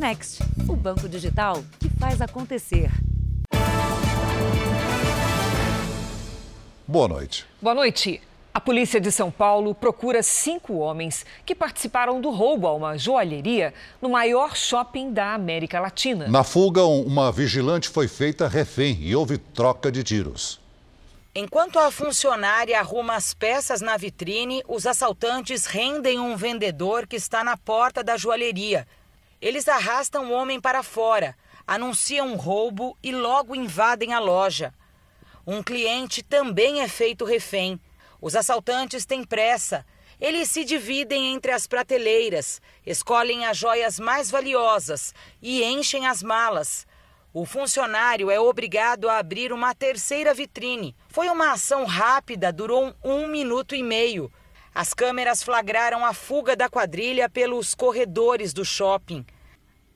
Next, o banco digital que faz acontecer. Boa noite. Boa noite. A polícia de São Paulo procura cinco homens que participaram do roubo a uma joalheria no maior shopping da América Latina. Na fuga, uma vigilante foi feita refém e houve troca de tiros. Enquanto a funcionária arruma as peças na vitrine, os assaltantes rendem um vendedor que está na porta da joalheria. Eles arrastam o homem para fora, anunciam um roubo e logo invadem a loja. Um cliente também é feito refém. Os assaltantes têm pressa. Eles se dividem entre as prateleiras, escolhem as joias mais valiosas e enchem as malas. O funcionário é obrigado a abrir uma terceira vitrine. Foi uma ação rápida, durou um minuto e meio. As câmeras flagraram a fuga da quadrilha pelos corredores do shopping.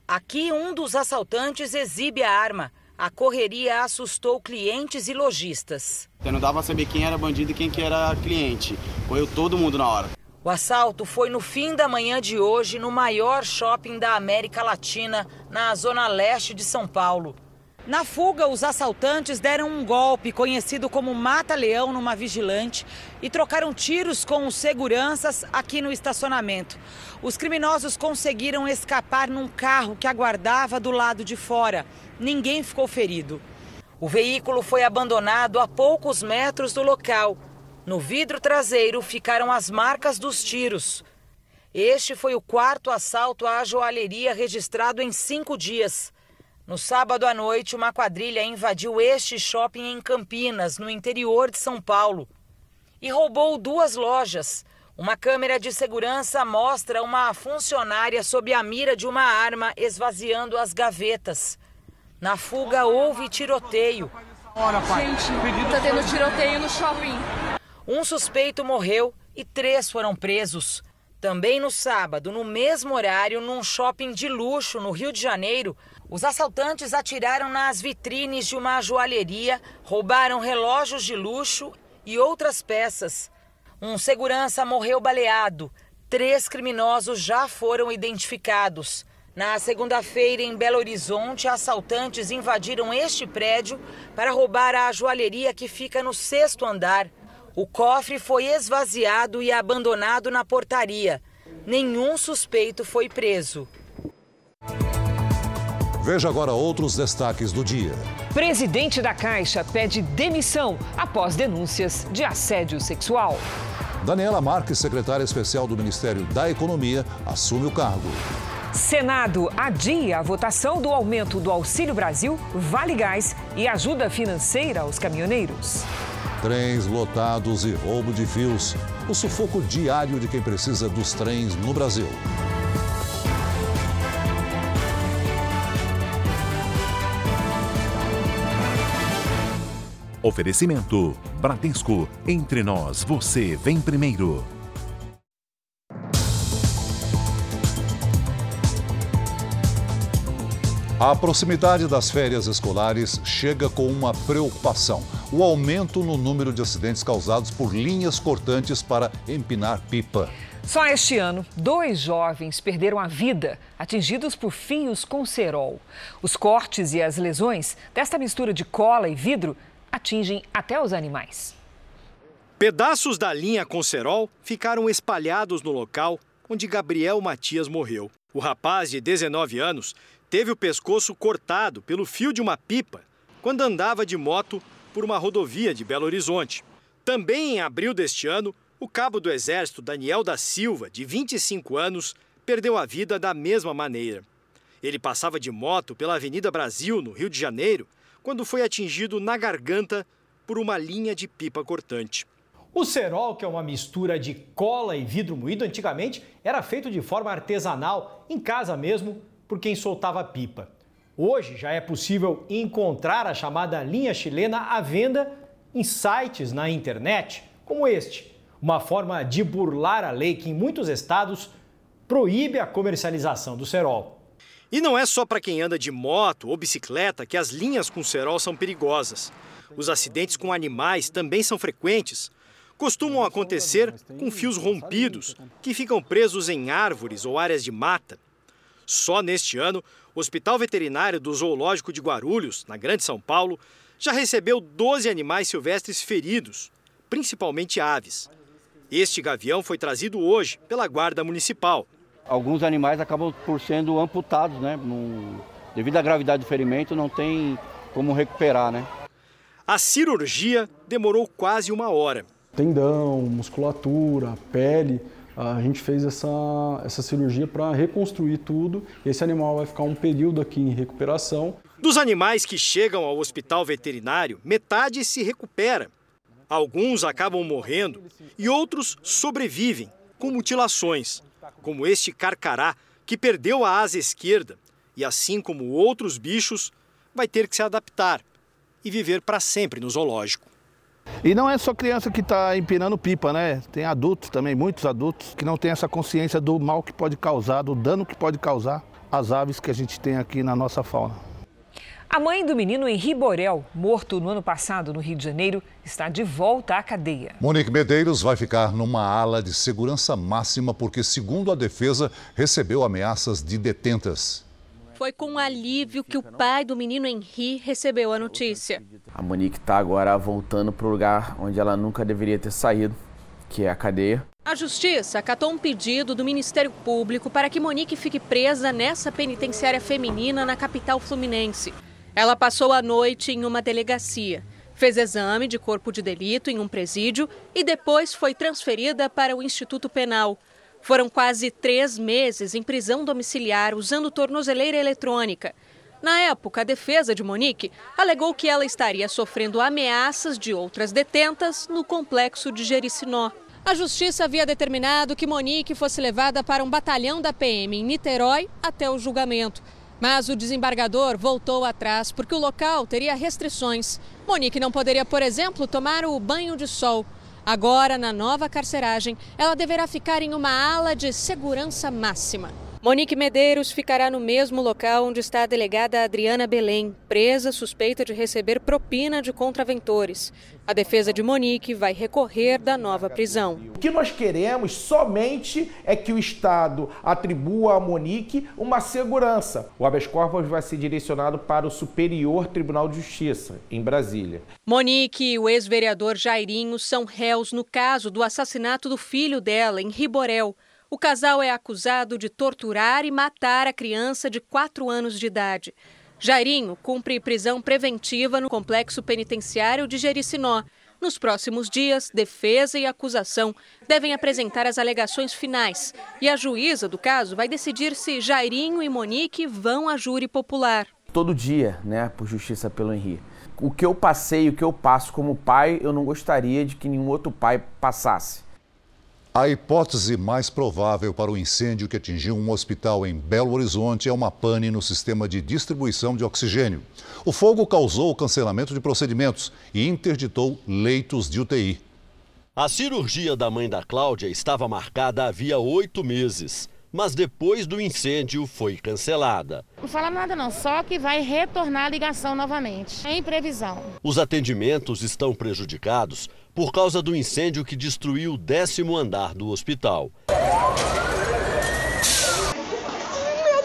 Aqui, um dos assaltantes exibe a arma. A correria assustou clientes e lojistas. Então não dava pra saber quem era bandido e quem que era cliente. Correu todo mundo na hora. O assalto foi no fim da manhã de hoje no maior shopping da América Latina, na zona leste de São Paulo. Na fuga, os assaltantes deram um golpe conhecido como mata-leão numa vigilante e trocaram tiros com os seguranças aqui no estacionamento. Os criminosos conseguiram escapar num carro que aguardava do lado de fora. Ninguém ficou ferido. O veículo foi abandonado a poucos metros do local. No vidro traseiro ficaram as marcas dos tiros. Este foi o quarto assalto à joalheria registrado em cinco dias. No sábado à noite, uma quadrilha invadiu este shopping em Campinas, no interior de São Paulo, e roubou duas lojas. Uma câmera de segurança mostra uma funcionária sob a mira de uma arma esvaziando as gavetas. Na fuga houve tiroteio. Gente, tá tendo tiroteio no shopping. Um suspeito morreu e três foram presos. Também no sábado, no mesmo horário, num shopping de luxo no Rio de Janeiro, os assaltantes atiraram nas vitrines de uma joalheria, roubaram relógios de luxo e outras peças. Um segurança morreu baleado. Três criminosos já foram identificados. Na segunda-feira, em Belo Horizonte, assaltantes invadiram este prédio para roubar a joalheria que fica no sexto andar. O cofre foi esvaziado e abandonado na portaria. Nenhum suspeito foi preso. Veja agora outros destaques do dia. Presidente da Caixa pede demissão após denúncias de assédio sexual. Daniela Marques, secretária especial do Ministério da Economia, assume o cargo. Senado adia a votação do aumento do Auxílio Brasil, Vale Gás e ajuda financeira aos caminhoneiros. Trens lotados e roubo de fios. O sufoco diário de quem precisa dos trens no Brasil. Oferecimento: Bradesco. Entre nós, você vem primeiro. A proximidade das férias escolares chega com uma preocupação: o aumento no número de acidentes causados por linhas cortantes para empinar pipa. Só este ano, dois jovens perderam a vida atingidos por fios com cerol. Os cortes e as lesões desta mistura de cola e vidro atingem até os animais. Pedaços da linha com cerol ficaram espalhados no local onde Gabriel Matias morreu. O rapaz de 19 anos teve o pescoço cortado pelo fio de uma pipa quando andava de moto por uma rodovia de Belo Horizonte. Também em abril deste ano, o cabo do Exército Daniel da Silva, de 25 anos, perdeu a vida da mesma maneira. Ele passava de moto pela Avenida Brasil, no Rio de Janeiro, quando foi atingido na garganta por uma linha de pipa cortante. O cerol, que é uma mistura de cola e vidro moído, antigamente era feito de forma artesanal, em casa mesmo, por quem soltava pipa. Hoje já é possível encontrar a chamada linha chilena à venda em sites na internet, como este, uma forma de burlar a lei que em muitos estados proíbe a comercialização do cerol. E não é só para quem anda de moto ou bicicleta que as linhas com cerol são perigosas. Os acidentes com animais também são frequentes. Costumam acontecer com fios rompidos que ficam presos em árvores ou áreas de mata. Só neste ano, o Hospital Veterinário do Zoológico de Guarulhos, na Grande São Paulo, já recebeu 12 animais silvestres feridos, principalmente aves. Este gavião foi trazido hoje pela Guarda Municipal. Alguns animais acabam por sendo amputados, né? No... Devido à gravidade do ferimento, não tem como recuperar, né? A cirurgia demorou quase uma hora. Tendão, musculatura, pele, a gente fez essa, essa cirurgia para reconstruir tudo. Esse animal vai ficar um período aqui em recuperação. Dos animais que chegam ao hospital veterinário, metade se recupera. Alguns acabam morrendo e outros sobrevivem com mutilações, como este carcará que perdeu a asa esquerda e, assim como outros bichos, vai ter que se adaptar e viver para sempre no zoológico. E não é só criança que está empinando pipa, né? Tem adultos também, muitos adultos, que não têm essa consciência do mal que pode causar, do dano que pode causar às aves que a gente tem aqui na nossa fauna. A mãe do menino Henri Borel, morto no ano passado no Rio de Janeiro, está de volta à cadeia. Monique Medeiros vai ficar numa ala de segurança máxima porque, segundo a defesa, recebeu ameaças de detentas. Foi com alívio que o pai do menino Henri recebeu a notícia. A Monique está agora voltando para o lugar onde ela nunca deveria ter saído, que é a cadeia. A Justiça acatou um pedido do Ministério Público para que Monique fique presa nessa penitenciária feminina na capital fluminense. Ela passou a noite em uma delegacia, fez exame de corpo de delito em um presídio e depois foi transferida para o Instituto Penal. Foram quase três meses em prisão domiciliar usando tornozeleira eletrônica. Na época, a defesa de Monique alegou que ela estaria sofrendo ameaças de outras detentas no complexo de Jericinó. A justiça havia determinado que Monique fosse levada para um batalhão da PM em Niterói até o julgamento. Mas o desembargador voltou atrás porque o local teria restrições. Monique não poderia, por exemplo, tomar o banho de sol. Agora, na nova carceragem, ela deverá ficar em uma ala de segurança máxima. Monique Medeiros ficará no mesmo local onde está a delegada Adriana Belém, presa suspeita de receber propina de contraventores. A defesa de Monique vai recorrer da nova prisão. O que nós queremos somente é que o Estado atribua a Monique uma segurança. O habeas corpus vai ser direcionado para o Superior Tribunal de Justiça, em Brasília. Monique e o ex-vereador Jairinho são réus no caso do assassinato do filho dela, em Riborel. O casal é acusado de torturar e matar a criança de 4 anos de idade. Jairinho cumpre prisão preventiva no complexo penitenciário de Jericinó. Nos próximos dias, defesa e acusação devem apresentar as alegações finais. E a juíza do caso vai decidir se Jairinho e Monique vão à júri popular. Todo dia, né, por justiça pelo Henri. O que eu passei, o que eu passo como pai, eu não gostaria de que nenhum outro pai passasse. A hipótese mais provável para o incêndio que atingiu um hospital em Belo Horizonte é uma pane no sistema de distribuição de oxigênio. O fogo causou o cancelamento de procedimentos e interditou leitos de UTI. A cirurgia da mãe da Cláudia estava marcada havia oito meses, mas depois do incêndio foi cancelada. Não fala nada não, só que vai retornar a ligação novamente, em previsão. Os atendimentos estão prejudicados por causa do incêndio que destruiu o décimo andar do hospital. Meu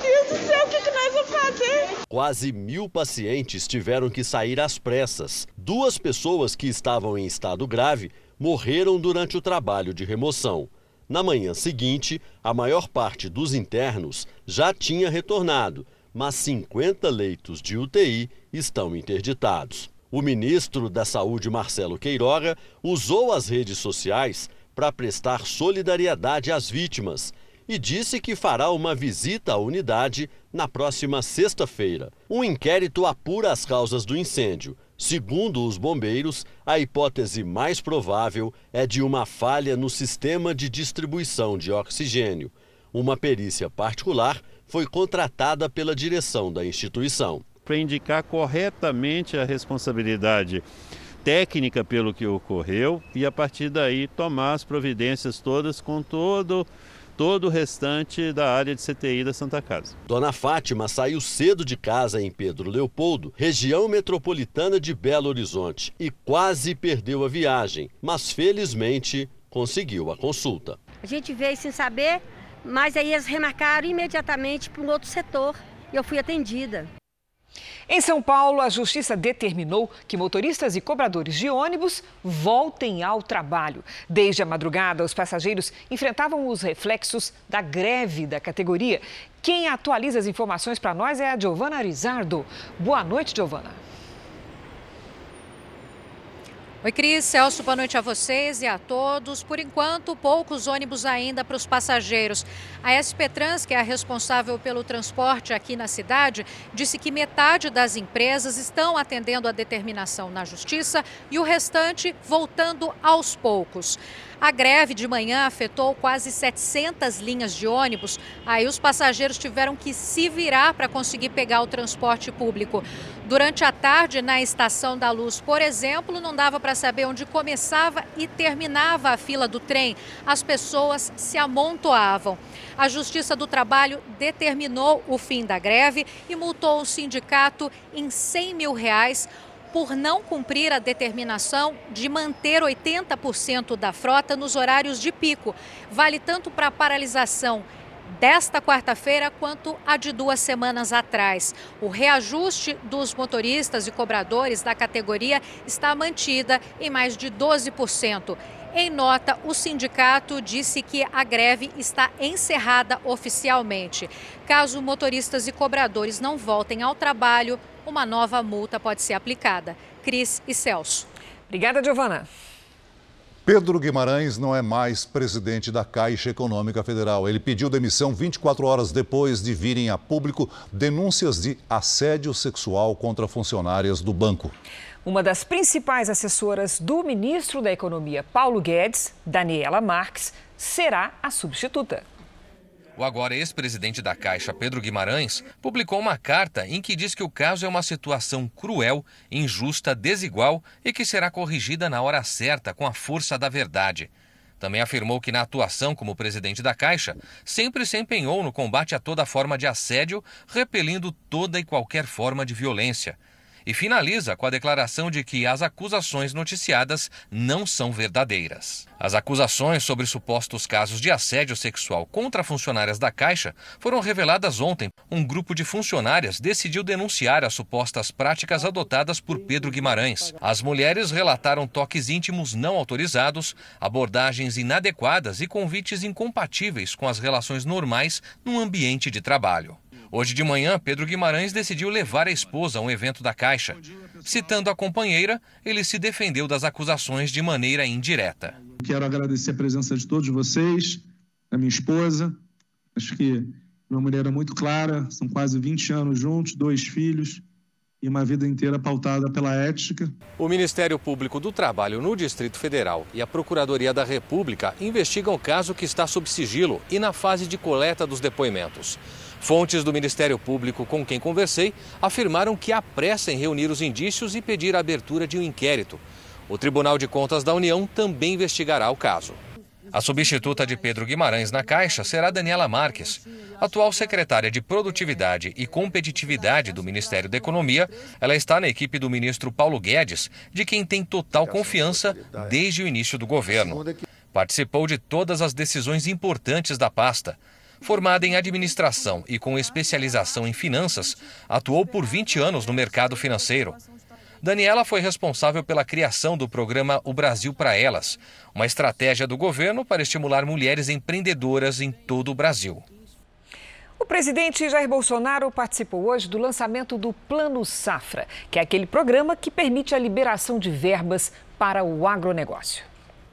Deus do céu, o que, que nós vamos fazer? Quase mil pacientes tiveram que sair às pressas. Duas pessoas que estavam em estado grave morreram durante o trabalho de remoção. Na manhã seguinte, a maior parte dos internos já tinha retornado, mas 50 leitos de UTI estão interditados. O ministro da Saúde, Marcelo Queiroga, usou as redes sociais para prestar solidariedade às vítimas e disse que fará uma visita à unidade na próxima sexta-feira. Um inquérito apura as causas do incêndio. Segundo os bombeiros, a hipótese mais provável é de uma falha no sistema de distribuição de oxigênio. Uma perícia particular foi contratada pela direção da instituição para indicar corretamente a responsabilidade técnica pelo que ocorreu e a partir daí tomar as providências todas com todo todo o restante da área de CTI da Santa Casa. Dona Fátima saiu cedo de casa em Pedro Leopoldo, região metropolitana de Belo Horizonte, e quase perdeu a viagem, mas felizmente conseguiu a consulta. A gente veio sem saber mas aí eles remarcaram imediatamente para um outro setor e eu fui atendida. Em São Paulo, a Justiça determinou que motoristas e cobradores de ônibus voltem ao trabalho. Desde a madrugada, os passageiros enfrentavam os reflexos da greve da categoria. Quem atualiza as informações para nós é a Giovana Arizardo. Boa noite, Giovana. Oi, Cris, Celso, boa noite a vocês e a todos. Por enquanto, poucos ônibus ainda para os passageiros. A SP Trans, que é a responsável pelo transporte aqui na cidade, disse que metade das empresas estão atendendo a determinação na justiça e o restante voltando aos poucos. A greve de manhã afetou quase 700 linhas de ônibus. Aí os passageiros tiveram que se virar para conseguir pegar o transporte público. Durante a tarde, na Estação da Luz, por exemplo, não dava para saber onde começava e terminava a fila do trem. As pessoas se amontoavam. A Justiça do Trabalho determinou o fim da greve e multou o sindicato em 100 mil reais por não cumprir a determinação de manter 80% da frota nos horários de pico. Vale tanto para a paralisação desta quarta-feira quanto a de duas semanas atrás. O reajuste dos motoristas e cobradores da categoria está mantida em mais de 12%. Em nota, o sindicato disse que a greve está encerrada oficialmente. Caso motoristas e cobradores não voltem ao trabalho, uma nova multa pode ser aplicada. Cris e Celso. Obrigada, Giovana. Pedro Guimarães não é mais presidente da Caixa Econômica Federal. Ele pediu demissão 24 horas depois de virem a público denúncias de assédio sexual contra funcionárias do banco. Uma das principais assessoras do ministro da Economia, Paulo Guedes, Daniela Marques, será a substituta. O agora ex-presidente da Caixa, Pedro Guimarães, publicou uma carta em que diz que o caso é uma situação cruel, injusta, desigual e que será corrigida na hora certa com a força da verdade. Também afirmou que, na atuação como presidente da Caixa, sempre se empenhou no combate a toda forma de assédio, repelindo toda e qualquer forma de violência e finaliza com a declaração de que as acusações noticiadas não são verdadeiras. As acusações sobre supostos casos de assédio sexual contra funcionárias da Caixa foram reveladas ontem. Um grupo de funcionárias decidiu denunciar as supostas práticas adotadas por Pedro Guimarães. As mulheres relataram toques íntimos não autorizados, abordagens inadequadas e convites incompatíveis com as relações normais num ambiente de trabalho. Hoje de manhã, Pedro Guimarães decidiu levar a esposa a um evento da Caixa. Citando a companheira, ele se defendeu das acusações de maneira indireta. Quero agradecer a presença de todos vocês, a minha esposa. Acho que uma mulher é muito clara, são quase 20 anos juntos, dois filhos e uma vida inteira pautada pela ética. O Ministério Público do Trabalho no Distrito Federal e a Procuradoria da República investigam o caso que está sob sigilo e na fase de coleta dos depoimentos. Fontes do Ministério Público com quem conversei afirmaram que há pressa em reunir os indícios e pedir a abertura de um inquérito. O Tribunal de Contas da União também investigará o caso. A substituta de Pedro Guimarães na Caixa será Daniela Marques. Atual secretária de Produtividade e Competitividade do Ministério da Economia, ela está na equipe do ministro Paulo Guedes, de quem tem total confiança desde o início do governo. Participou de todas as decisões importantes da pasta. Formada em administração e com especialização em finanças, atuou por 20 anos no mercado financeiro. Daniela foi responsável pela criação do programa O Brasil para Elas, uma estratégia do governo para estimular mulheres empreendedoras em todo o Brasil. O presidente Jair Bolsonaro participou hoje do lançamento do Plano Safra, que é aquele programa que permite a liberação de verbas para o agronegócio.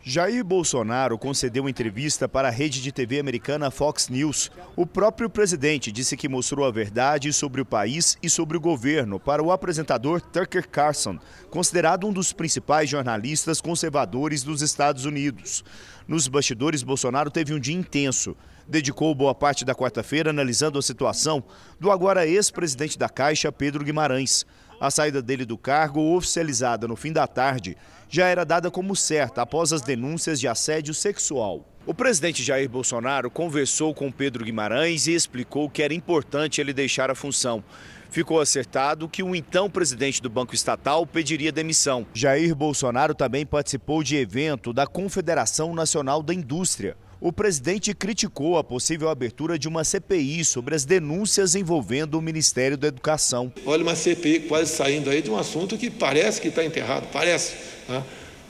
Jair Bolsonaro concedeu entrevista para a rede de TV americana Fox News. O próprio presidente disse que mostrou a verdade sobre o país e sobre o governo para o apresentador Tucker Carlson, considerado um dos principais jornalistas conservadores dos Estados Unidos. Nos bastidores, Bolsonaro teve um dia intenso. Dedicou boa parte da quarta-feira analisando a situação do agora ex-presidente da Caixa, Pedro Guimarães. A saída dele do cargo, oficializada no fim da tarde, já era dada como certa após as denúncias de assédio sexual. O presidente Jair Bolsonaro conversou com Pedro Guimarães e explicou que era importante ele deixar a função. Ficou acertado que o então presidente do Banco Estatal pediria demissão. Jair Bolsonaro também participou de evento da Confederação Nacional da Indústria. O presidente criticou a possível abertura de uma CPI sobre as denúncias envolvendo o Ministério da Educação. Olha, uma CPI quase saindo aí de um assunto que parece que está enterrado, parece. Né?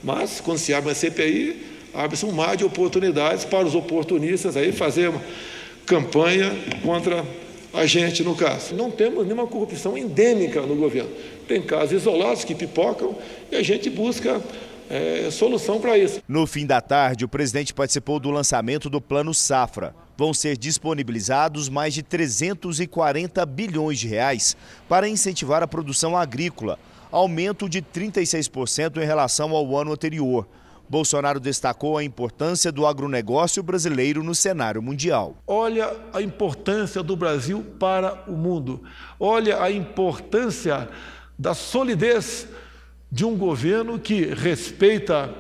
Mas quando se abre uma CPI, abre-se um mar de oportunidades para os oportunistas aí fazer uma campanha contra a gente, no caso. Não temos nenhuma corrupção endêmica no governo. Tem casos isolados que pipocam e a gente busca é, solução para isso. No fim da tarde, o presidente participou do lançamento do Plano Safra. Vão ser disponibilizados mais de 340 bilhões de reais para incentivar a produção agrícola, aumento de 36% em relação ao ano anterior. Bolsonaro destacou a importância do agronegócio brasileiro no cenário mundial. Olha a importância do Brasil para o mundo. Olha a importância da solidez de um governo que respeita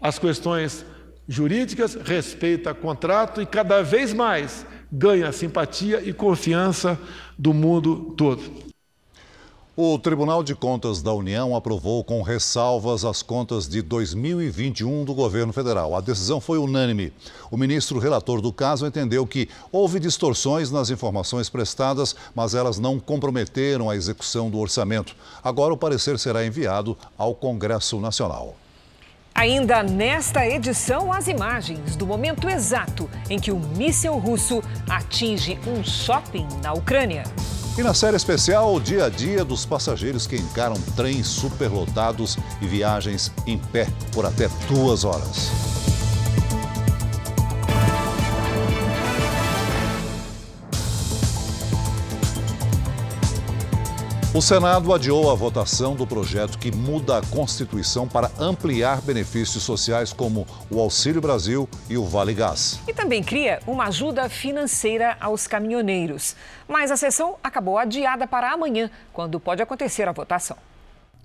as questões jurídicas, respeita contrato e cada vez mais ganha simpatia e confiança do mundo todo. O Tribunal de Contas da União aprovou com ressalvas as contas de 2021 do governo federal. A decisão foi unânime. O ministro relator do caso entendeu que houve distorções nas informações prestadas, mas elas não comprometeram a execução do orçamento. Agora o parecer será enviado ao Congresso Nacional. Ainda nesta edição, as imagens do momento exato em que o míssil russo atinge um shopping na Ucrânia. E na série especial, o dia a dia dos passageiros que encaram trens superlotados e viagens em pé por até duas horas. O Senado adiou a votação do projeto que muda a Constituição para ampliar benefícios sociais como o Auxílio Brasil e o Vale Gás. E também cria uma ajuda financeira aos caminhoneiros. Mas a sessão acabou adiada para amanhã, quando pode acontecer a votação.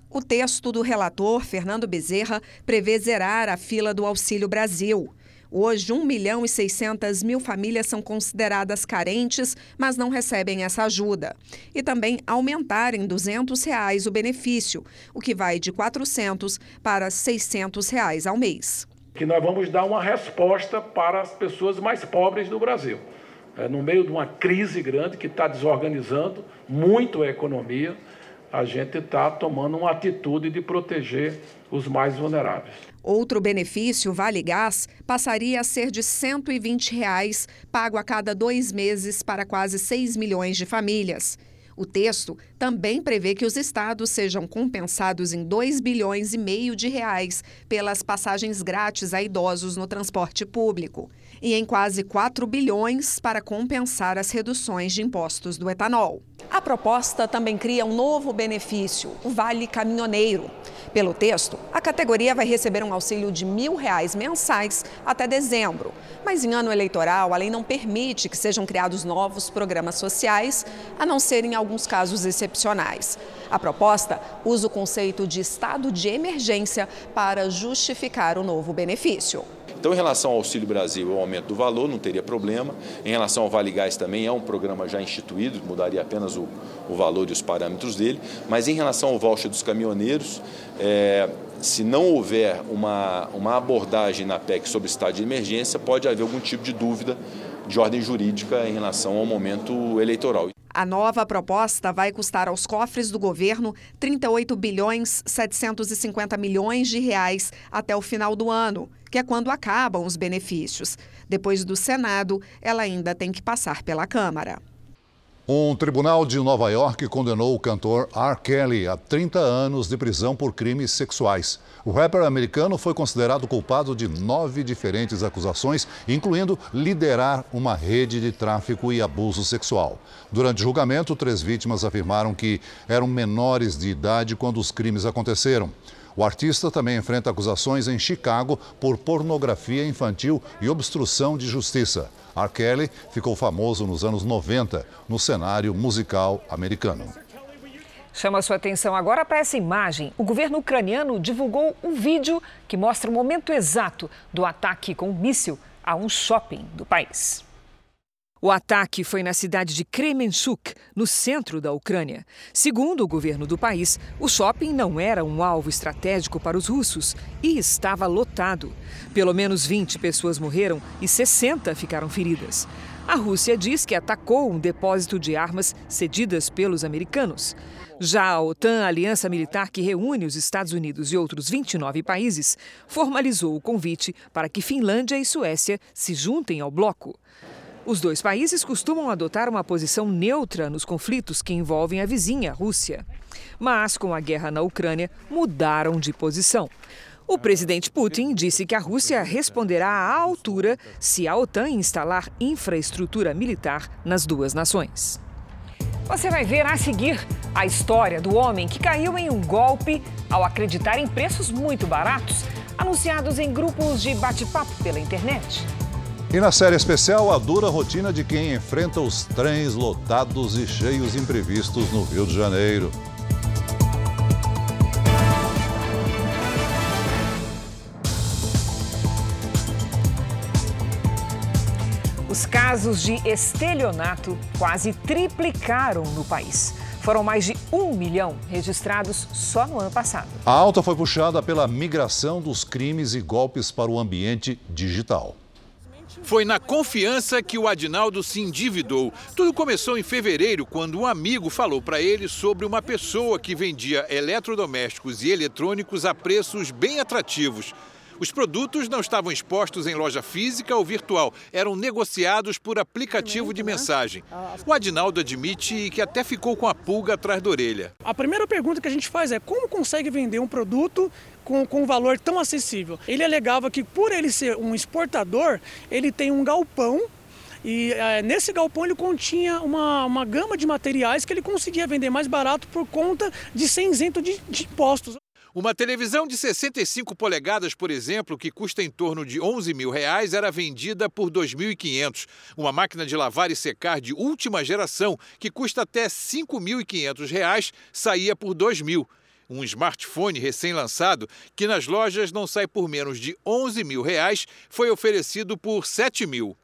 O texto do relator, Fernando Bezerra, prevê zerar a fila do Auxílio Brasil. Hoje, 1 milhão e 600 mil famílias são consideradas carentes, mas não recebem essa ajuda. E também aumentar em 200 reais o benefício, o que vai de R$ 400 para 600 reais ao mês. Que nós vamos dar uma resposta para as pessoas mais pobres do Brasil. É, no meio de uma crise grande que está desorganizando muito a economia, a gente está tomando uma atitude de proteger os mais vulneráveis. Outro benefício, Vale Gás, passaria a ser de 120 reais, pago a cada dois meses para quase 6 milhões de famílias. O texto também prevê que os estados sejam compensados em 2 bilhões e meio de reais pelas passagens grátis a idosos no transporte público e em quase 4 bilhões para compensar as reduções de impostos do etanol. A proposta também cria um novo benefício, o Vale Caminhoneiro. Pelo texto, a categoria vai receber um auxílio de mil reais mensais até dezembro. Mas em ano eleitoral, a lei não permite que sejam criados novos programas sociais, a não ser em alguns casos excepcionais. A proposta usa o conceito de estado de emergência para justificar o novo benefício. Então, em relação ao Auxílio Brasil, o aumento do valor não teria problema. Em relação ao Vale Gás também é um programa já instituído, mudaria apenas o, o valor e os parâmetros dele. Mas em relação ao voucher dos caminhoneiros, é, se não houver uma, uma abordagem na PEC sobre estado de emergência, pode haver algum tipo de dúvida de ordem jurídica em relação ao momento eleitoral. A nova proposta vai custar aos cofres do governo 38 bilhões 750 milhões de reais até o final do ano, que é quando acabam os benefícios. Depois do Senado, ela ainda tem que passar pela Câmara. Um tribunal de Nova York condenou o cantor R. Kelly a 30 anos de prisão por crimes sexuais. O rapper americano foi considerado culpado de nove diferentes acusações, incluindo liderar uma rede de tráfico e abuso sexual. Durante o julgamento, três vítimas afirmaram que eram menores de idade quando os crimes aconteceram. O artista também enfrenta acusações em Chicago por pornografia infantil e obstrução de justiça. R. Kelly ficou famoso nos anos 90 no cenário musical americano. Chama sua atenção agora para essa imagem. O governo ucraniano divulgou um vídeo que mostra o momento exato do ataque com um míssil a um shopping do país. O ataque foi na cidade de Kremenchuk, no centro da Ucrânia. Segundo o governo do país, o shopping não era um alvo estratégico para os russos e estava lotado. Pelo menos 20 pessoas morreram e 60 ficaram feridas. A Rússia diz que atacou um depósito de armas cedidas pelos americanos. Já a OTAN, a aliança militar que reúne os Estados Unidos e outros 29 países, formalizou o convite para que Finlândia e Suécia se juntem ao bloco. Os dois países costumam adotar uma posição neutra nos conflitos que envolvem a vizinha, Rússia. Mas, com a guerra na Ucrânia, mudaram de posição. O presidente Putin disse que a Rússia responderá à altura se a OTAN instalar infraestrutura militar nas duas nações. Você vai ver a seguir a história do homem que caiu em um golpe ao acreditar em preços muito baratos anunciados em grupos de bate-papo pela internet. E na série especial, a dura rotina de quem enfrenta os trens lotados e cheios imprevistos no Rio de Janeiro. Os casos de estelionato quase triplicaram no país. Foram mais de um milhão registrados só no ano passado. A alta foi puxada pela migração dos crimes e golpes para o ambiente digital. Foi na confiança que o Adinaldo se endividou. Tudo começou em fevereiro, quando um amigo falou para ele sobre uma pessoa que vendia eletrodomésticos e eletrônicos a preços bem atrativos. Os produtos não estavam expostos em loja física ou virtual, eram negociados por aplicativo de mensagem. O Adinaldo admite que até ficou com a pulga atrás da orelha. A primeira pergunta que a gente faz é como consegue vender um produto com, com um valor tão acessível? Ele alegava que por ele ser um exportador, ele tem um galpão e é, nesse galpão ele continha uma, uma gama de materiais que ele conseguia vender mais barato por conta de ser isento de, de impostos. Uma televisão de 65 polegadas, por exemplo, que custa em torno de 11 mil reais, era vendida por 2.500. Uma máquina de lavar e secar de última geração, que custa até 5.500 reais, saía por 2 mil. Um smartphone recém-lançado, que nas lojas não sai por menos de 11 mil reais, foi oferecido por 7 mil.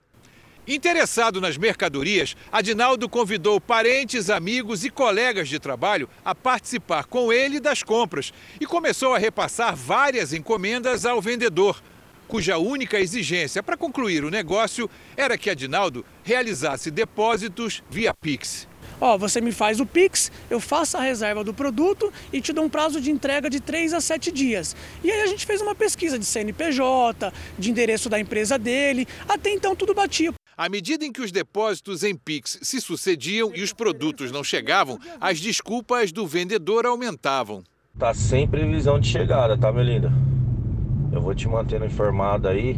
Interessado nas mercadorias, Adinaldo convidou parentes, amigos e colegas de trabalho a participar com ele das compras e começou a repassar várias encomendas ao vendedor, cuja única exigência para concluir o negócio era que Adinaldo realizasse depósitos via Pix. Ó, você me faz o Pix, eu faço a reserva do produto e te dou um prazo de entrega de 3 a 7 dias. E aí a gente fez uma pesquisa de CNPJ, de endereço da empresa dele, até então tudo batia. À medida em que os depósitos em Pix se sucediam e os produtos não chegavam, as desculpas do vendedor aumentavam. Tá sem previsão de chegada, tá, meu lindo? Eu vou te mantendo informado aí,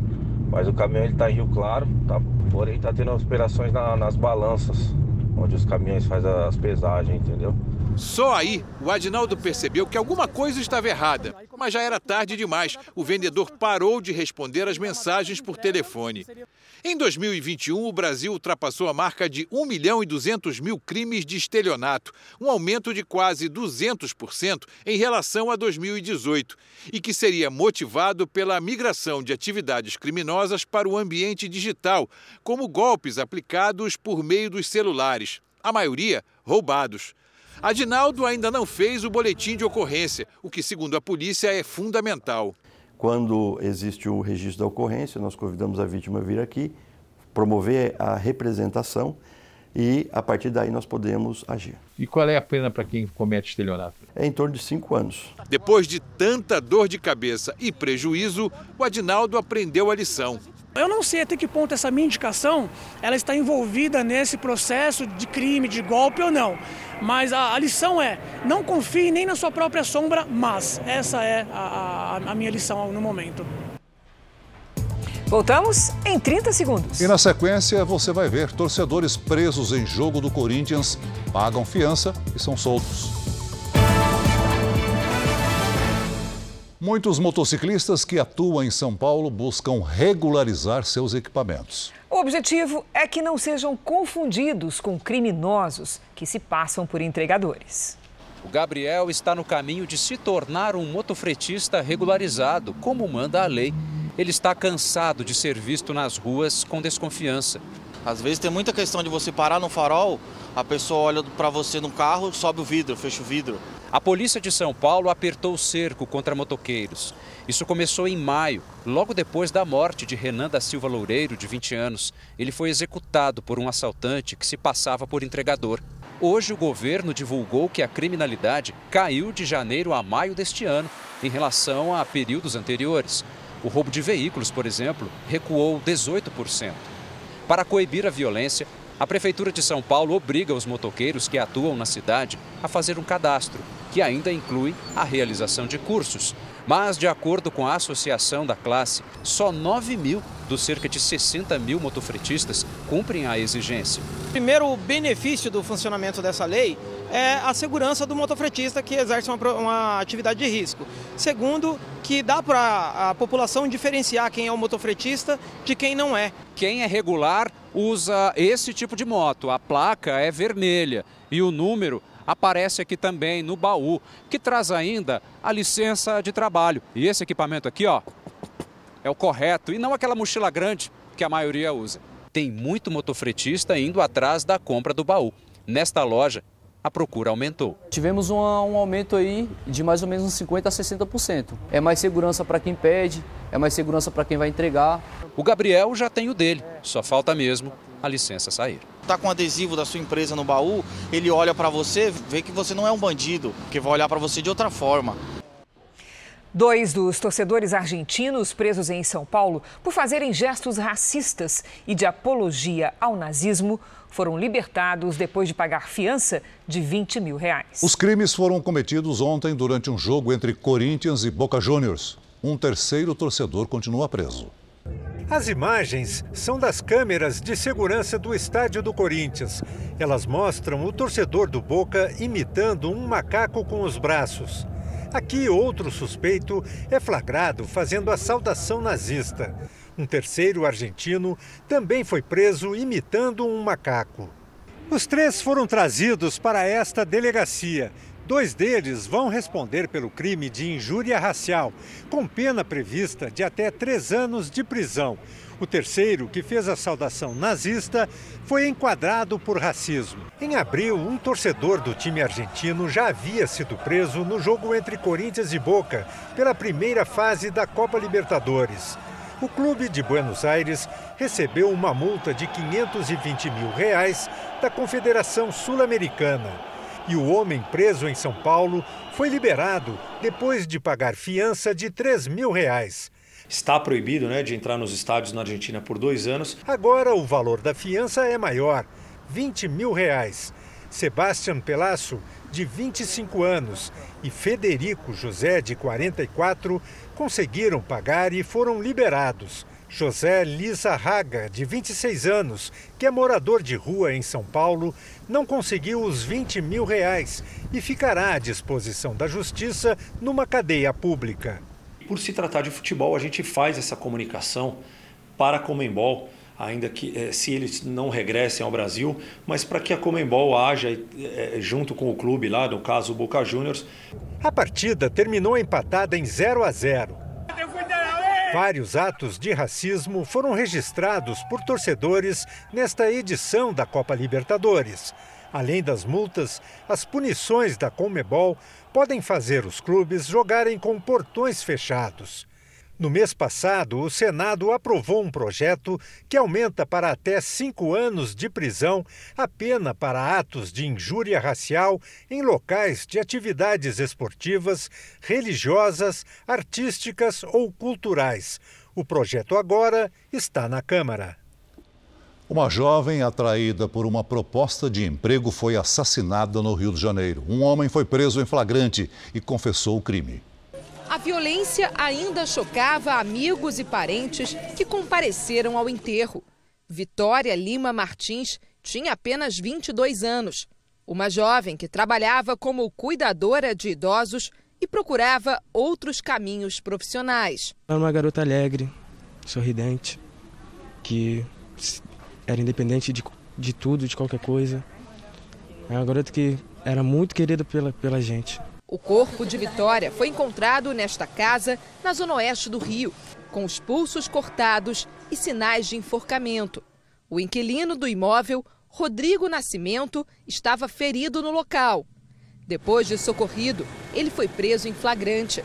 mas o caminhão ele tá em Rio Claro, tá? Porém tá tendo operações na, nas balanças, onde os caminhões fazem as pesagens, entendeu? Só aí o Adinaldo percebeu que alguma coisa estava errada, mas já era tarde demais. O vendedor parou de responder as mensagens por telefone. Em 2021, o Brasil ultrapassou a marca de 1 milhão e 200 mil crimes de estelionato, um aumento de quase 200% em relação a 2018, e que seria motivado pela migração de atividades criminosas para o ambiente digital, como golpes aplicados por meio dos celulares, a maioria roubados. Adinaldo ainda não fez o boletim de ocorrência, o que, segundo a polícia, é fundamental. Quando existe o registro da ocorrência, nós convidamos a vítima a vir aqui, promover a representação e, a partir daí, nós podemos agir. E qual é a pena para quem comete estelionato? É em torno de cinco anos. Depois de tanta dor de cabeça e prejuízo, o Adinaldo aprendeu a lição. Eu não sei até que ponto essa minha indicação ela está envolvida nesse processo de crime, de golpe ou não. Mas a, a lição é, não confie nem na sua própria sombra, mas essa é a, a, a minha lição no momento. Voltamos em 30 segundos. E na sequência você vai ver torcedores presos em jogo do Corinthians pagam fiança e são soltos. Muitos motociclistas que atuam em São Paulo buscam regularizar seus equipamentos. O objetivo é que não sejam confundidos com criminosos que se passam por entregadores. O Gabriel está no caminho de se tornar um motofretista regularizado, como manda a lei. Ele está cansado de ser visto nas ruas com desconfiança. Às vezes tem muita questão de você parar no farol, a pessoa olha para você no carro, sobe o vidro, fecha o vidro. A polícia de São Paulo apertou o cerco contra motoqueiros. Isso começou em maio, logo depois da morte de Renan da Silva Loureiro, de 20 anos. Ele foi executado por um assaltante que se passava por entregador. Hoje, o governo divulgou que a criminalidade caiu de janeiro a maio deste ano, em relação a períodos anteriores. O roubo de veículos, por exemplo, recuou 18%. Para coibir a violência, a Prefeitura de São Paulo obriga os motoqueiros que atuam na cidade a fazer um cadastro, que ainda inclui a realização de cursos. Mas, de acordo com a associação da classe, só 9 mil dos cerca de 60 mil motofretistas cumprem a exigência. O primeiro benefício do funcionamento dessa lei é a segurança do motofretista que exerce uma, uma atividade de risco. Segundo, que dá para a população diferenciar quem é o motofretista de quem não é. Quem é regular usa esse tipo de moto. A placa é vermelha e o número aparece aqui também no baú, que traz ainda a licença de trabalho. E esse equipamento aqui, ó, é o correto e não aquela mochila grande que a maioria usa. Tem muito motofretista indo atrás da compra do baú. Nesta loja, a procura aumentou. Tivemos um, um, aumento aí de mais ou menos uns 50% a 60%. É mais segurança para quem pede, é mais segurança para quem vai entregar. O Gabriel já tem o dele, só falta mesmo a licença sair. Tá com adesivo da sua empresa no baú, ele olha para você, vê que você não é um bandido, que vai olhar para você de outra forma. Dois dos torcedores argentinos presos em São Paulo por fazerem gestos racistas e de apologia ao nazismo foram libertados depois de pagar fiança de 20 mil reais. Os crimes foram cometidos ontem durante um jogo entre Corinthians e Boca Juniors. Um terceiro torcedor continua preso. As imagens são das câmeras de segurança do estádio do Corinthians. Elas mostram o torcedor do Boca imitando um macaco com os braços. Aqui, outro suspeito é flagrado fazendo a saudação nazista. Um terceiro argentino também foi preso imitando um macaco. Os três foram trazidos para esta delegacia. Dois deles vão responder pelo crime de injúria racial, com pena prevista de até três anos de prisão. O terceiro, que fez a saudação nazista, foi enquadrado por racismo. Em abril, um torcedor do time argentino já havia sido preso no jogo entre Corinthians e Boca, pela primeira fase da Copa Libertadores o clube de Buenos Aires recebeu uma multa de 520 mil reais da Confederação Sul-Americana. E o homem preso em São Paulo foi liberado depois de pagar fiança de 3 mil reais. Está proibido né, de entrar nos estádios na Argentina por dois anos. Agora o valor da fiança é maior, 20 mil reais. Sebastian Pelasso, de 25 anos, e Federico José, de 44, conseguiram pagar e foram liberados. José Lisa Raga, de 26 anos, que é morador de rua em São Paulo, não conseguiu os 20 mil reais e ficará à disposição da justiça numa cadeia pública. Por se tratar de futebol, a gente faz essa comunicação para a Comembol ainda que eh, se eles não regressem ao Brasil, mas para que a Comembol haja eh, junto com o clube lá, no caso o Boca Juniors. A partida terminou empatada em 0 a 0. Vários atos de racismo foram registrados por torcedores nesta edição da Copa Libertadores. Além das multas, as punições da Comebol podem fazer os clubes jogarem com portões fechados. No mês passado, o Senado aprovou um projeto que aumenta para até cinco anos de prisão a pena para atos de injúria racial em locais de atividades esportivas, religiosas, artísticas ou culturais. O projeto agora está na Câmara. Uma jovem atraída por uma proposta de emprego foi assassinada no Rio de Janeiro. Um homem foi preso em flagrante e confessou o crime. A violência ainda chocava amigos e parentes que compareceram ao enterro. Vitória Lima Martins tinha apenas 22 anos. Uma jovem que trabalhava como cuidadora de idosos e procurava outros caminhos profissionais. Era uma garota alegre, sorridente, que era independente de, de tudo, de qualquer coisa. É uma garota que era muito querida pela, pela gente. O corpo de Vitória foi encontrado nesta casa, na zona oeste do Rio, com os pulsos cortados e sinais de enforcamento. O inquilino do imóvel, Rodrigo Nascimento, estava ferido no local. Depois de socorrido, ele foi preso em flagrante.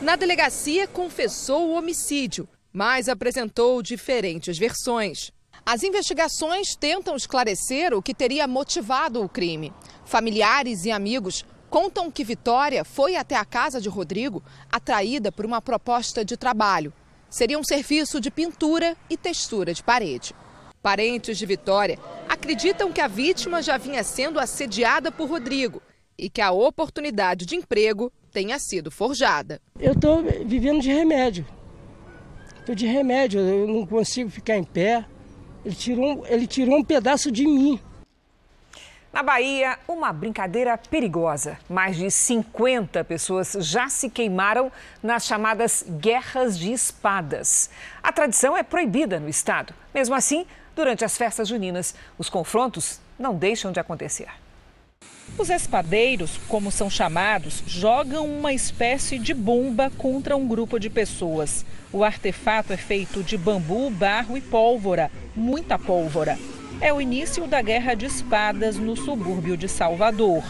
Na delegacia, confessou o homicídio, mas apresentou diferentes versões. As investigações tentam esclarecer o que teria motivado o crime. Familiares e amigos contam que Vitória foi até a casa de Rodrigo atraída por uma proposta de trabalho. Seria um serviço de pintura e textura de parede. Parentes de Vitória acreditam que a vítima já vinha sendo assediada por Rodrigo e que a oportunidade de emprego tenha sido forjada. Eu estou vivendo de remédio. Estou de remédio, eu não consigo ficar em pé. Ele tirou, ele tirou um pedaço de mim. Na Bahia, uma brincadeira perigosa. Mais de 50 pessoas já se queimaram nas chamadas guerras de espadas. A tradição é proibida no estado. Mesmo assim, durante as festas juninas, os confrontos não deixam de acontecer. Os espadeiros, como são chamados, jogam uma espécie de bomba contra um grupo de pessoas. O artefato é feito de bambu, barro e pólvora, muita pólvora. É o início da guerra de espadas no subúrbio de Salvador.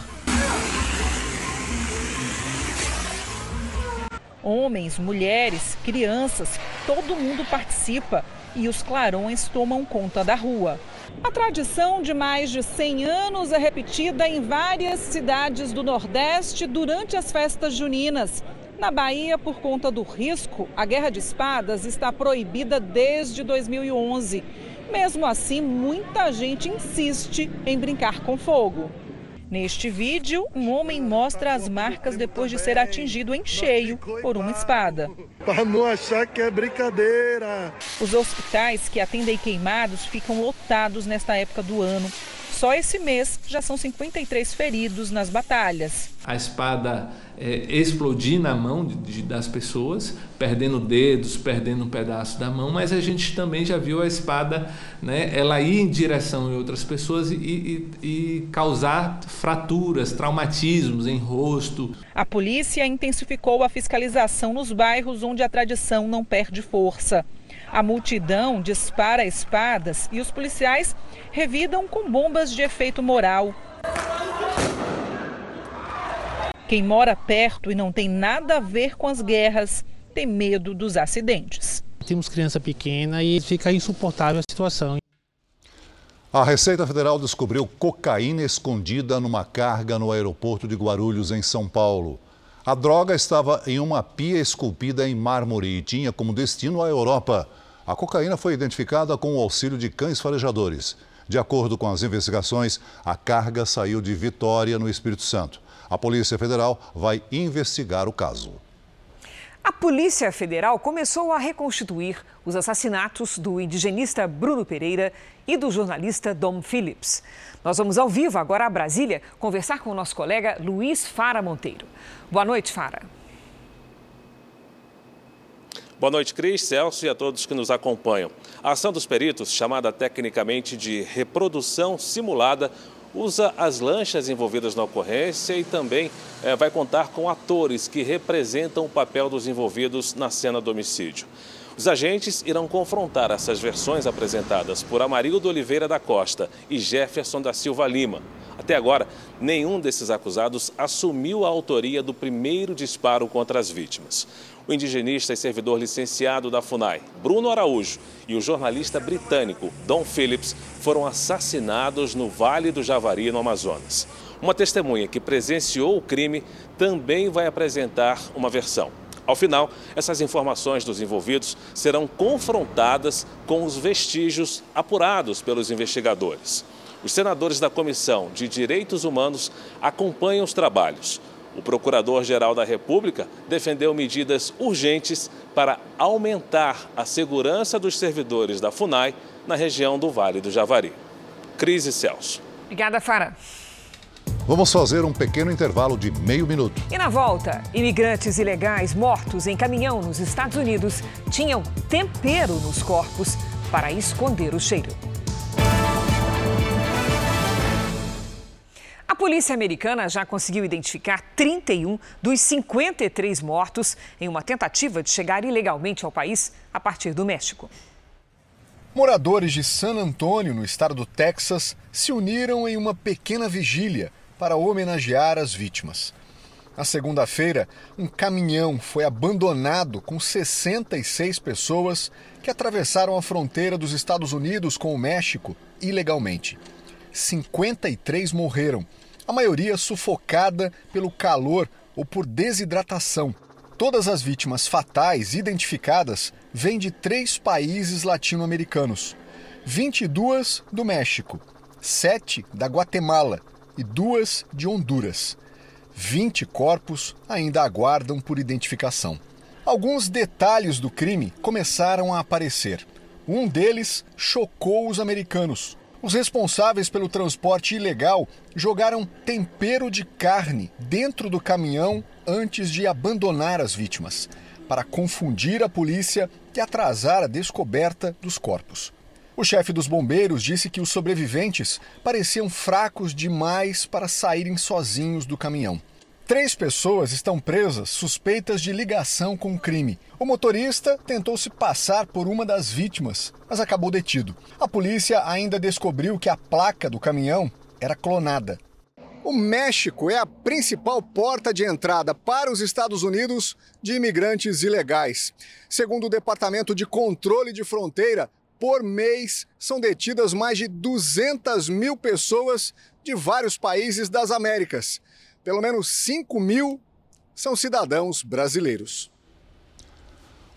Homens, mulheres, crianças, todo mundo participa e os clarões tomam conta da rua. A tradição de mais de 100 anos é repetida em várias cidades do Nordeste durante as festas juninas. Na Bahia, por conta do risco, a guerra de espadas está proibida desde 2011. Mesmo assim, muita gente insiste em brincar com fogo. Neste vídeo, um homem mostra as marcas depois de ser atingido em cheio por uma espada. Para não achar que é brincadeira. Os hospitais que atendem queimados ficam lotados nesta época do ano. Só esse mês já são 53 feridos nas batalhas. A espada é, explodir na mão de, de, das pessoas, perdendo dedos, perdendo um pedaço da mão, mas a gente também já viu a espada, né, ela ir em direção em outras pessoas e, e, e causar fraturas, traumatismos em rosto. A polícia intensificou a fiscalização nos bairros onde a tradição não perde força. A multidão dispara espadas e os policiais revidam com bombas de efeito moral. Quem mora perto e não tem nada a ver com as guerras tem medo dos acidentes. Temos criança pequena e fica insuportável a situação. A Receita Federal descobriu cocaína escondida numa carga no aeroporto de Guarulhos, em São Paulo. A droga estava em uma pia esculpida em mármore e tinha como destino a Europa. A cocaína foi identificada com o auxílio de cães farejadores. De acordo com as investigações, a carga saiu de Vitória, no Espírito Santo. A Polícia Federal vai investigar o caso. A Polícia Federal começou a reconstituir os assassinatos do indigenista Bruno Pereira e do jornalista Dom Phillips. Nós vamos ao vivo agora a Brasília conversar com o nosso colega Luiz Fara Monteiro. Boa noite, Fara. Boa noite, Cris, Celso e a todos que nos acompanham. A ação dos peritos, chamada tecnicamente de reprodução simulada, usa as lanchas envolvidas na ocorrência e também é, vai contar com atores que representam o papel dos envolvidos na cena do homicídio. Os agentes irão confrontar essas versões apresentadas por Amarildo Oliveira da Costa e Jefferson da Silva Lima. Até agora, nenhum desses acusados assumiu a autoria do primeiro disparo contra as vítimas o indigenista e servidor licenciado da FUNAI, Bruno Araújo, e o jornalista britânico Don Phillips foram assassinados no Vale do Javari, no Amazonas. Uma testemunha que presenciou o crime também vai apresentar uma versão. Ao final, essas informações dos envolvidos serão confrontadas com os vestígios apurados pelos investigadores. Os senadores da Comissão de Direitos Humanos acompanham os trabalhos. O Procurador-Geral da República defendeu medidas urgentes para aumentar a segurança dos servidores da FUNAI na região do Vale do Javari. Crise Celso. Obrigada, Fara. Vamos fazer um pequeno intervalo de meio minuto. E na volta, imigrantes ilegais mortos em caminhão nos Estados Unidos tinham tempero nos corpos para esconder o cheiro. A polícia americana já conseguiu identificar 31 dos 53 mortos em uma tentativa de chegar ilegalmente ao país a partir do México. Moradores de San Antônio, no estado do Texas, se uniram em uma pequena vigília para homenagear as vítimas. Na segunda-feira, um caminhão foi abandonado com 66 pessoas que atravessaram a fronteira dos Estados Unidos com o México ilegalmente. 53 morreram, a maioria sufocada pelo calor ou por desidratação. Todas as vítimas fatais identificadas vêm de três países latino-americanos: 22 do México, 7 da Guatemala e duas de Honduras. 20 corpos ainda aguardam por identificação. Alguns detalhes do crime começaram a aparecer. Um deles chocou os americanos. Os responsáveis pelo transporte ilegal jogaram tempero de carne dentro do caminhão antes de abandonar as vítimas, para confundir a polícia e atrasar a descoberta dos corpos. O chefe dos bombeiros disse que os sobreviventes pareciam fracos demais para saírem sozinhos do caminhão. Três pessoas estão presas suspeitas de ligação com o crime. O motorista tentou se passar por uma das vítimas, mas acabou detido. A polícia ainda descobriu que a placa do caminhão era clonada. O México é a principal porta de entrada para os Estados Unidos de imigrantes ilegais. Segundo o Departamento de Controle de Fronteira, por mês são detidas mais de 200 mil pessoas de vários países das Américas pelo menos 5 mil são cidadãos brasileiros.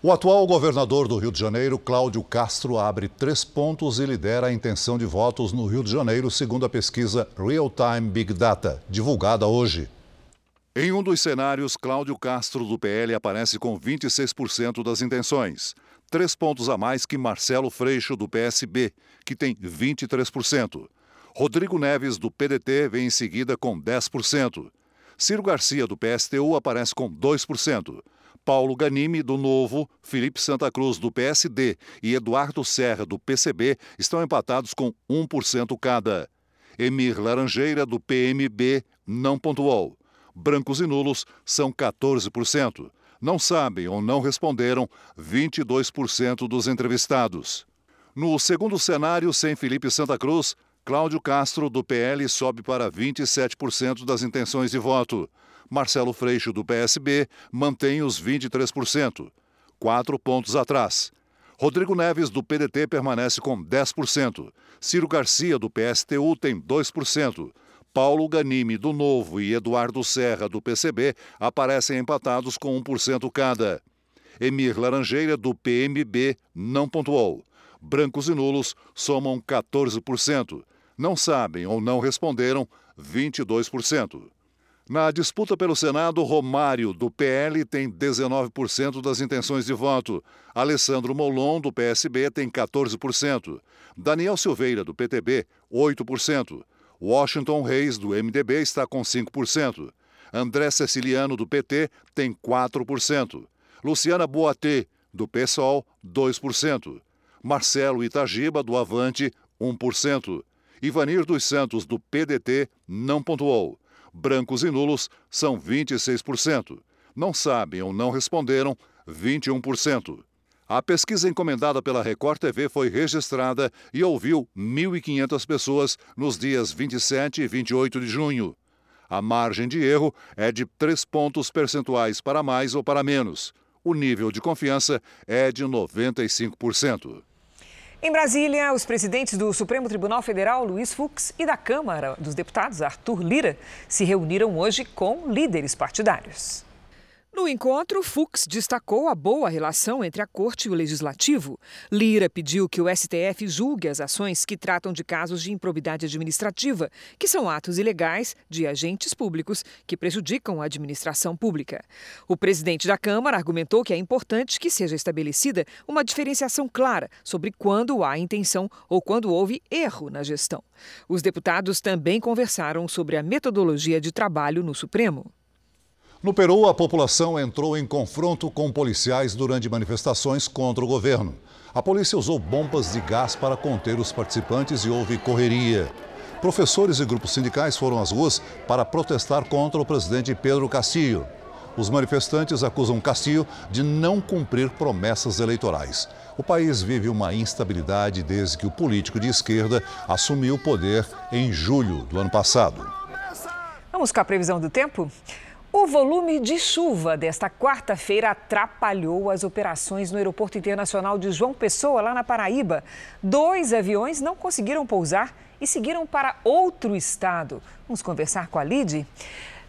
O atual governador do Rio de Janeiro, Cláudio Castro, abre três pontos e lidera a intenção de votos no Rio de Janeiro, segundo a pesquisa Real Time Big Data, divulgada hoje. Em um dos cenários, Cláudio Castro, do PL, aparece com 26% das intenções, três pontos a mais que Marcelo Freixo, do PSB, que tem 23%. Rodrigo Neves, do PDT, vem em seguida com 10%. Ciro Garcia, do PSTU, aparece com 2%. Paulo Ganimi, do Novo, Felipe Santa Cruz, do PSD e Eduardo Serra, do PCB, estão empatados com 1% cada. Emir Laranjeira, do PMB, não pontuou. Brancos e nulos são 14%. Não sabem ou não responderam 22% dos entrevistados. No segundo cenário, sem Felipe Santa Cruz, Cláudio Castro, do PL, sobe para 27% das intenções de voto. Marcelo Freixo, do PSB, mantém os 23%, quatro pontos atrás. Rodrigo Neves, do PDT, permanece com 10%. Ciro Garcia, do PSTU, tem 2%. Paulo Ganime, do Novo, e Eduardo Serra, do PCB, aparecem empatados com 1% cada. Emir Laranjeira, do PMB, não pontuou. Brancos e nulos somam 14% não sabem ou não responderam 22%. Na disputa pelo Senado, Romário, do PL, tem 19% das intenções de voto. Alessandro Molon, do PSB, tem 14%. Daniel Silveira, do PTB, 8%. Washington Reis, do MDB, está com 5%. André Ceciliano, do PT, tem 4%. Luciana Boatê, do PSOL, 2%. Marcelo Itagiba, do Avante, 1%. Ivanir dos Santos, do PDT, não pontuou. Brancos e nulos são 26%. Não sabem ou não responderam, 21%. A pesquisa encomendada pela Record TV foi registrada e ouviu 1.500 pessoas nos dias 27 e 28 de junho. A margem de erro é de 3 pontos percentuais para mais ou para menos. O nível de confiança é de 95%. Em Brasília, os presidentes do Supremo Tribunal Federal, Luiz Fux, e da Câmara dos Deputados, Arthur Lira, se reuniram hoje com líderes partidários. No encontro, Fux destacou a boa relação entre a Corte e o Legislativo. Lira pediu que o STF julgue as ações que tratam de casos de improbidade administrativa, que são atos ilegais de agentes públicos que prejudicam a administração pública. O presidente da Câmara argumentou que é importante que seja estabelecida uma diferenciação clara sobre quando há intenção ou quando houve erro na gestão. Os deputados também conversaram sobre a metodologia de trabalho no Supremo. No Peru, a população entrou em confronto com policiais durante manifestações contra o governo. A polícia usou bombas de gás para conter os participantes e houve correria. Professores e grupos sindicais foram às ruas para protestar contra o presidente Pedro Castillo. Os manifestantes acusam Castillo de não cumprir promessas eleitorais. O país vive uma instabilidade desde que o político de esquerda assumiu o poder em julho do ano passado. Vamos com a previsão do tempo? O volume de chuva desta quarta-feira atrapalhou as operações no Aeroporto Internacional de João Pessoa, lá na Paraíba. Dois aviões não conseguiram pousar e seguiram para outro estado. Vamos conversar com a Lid.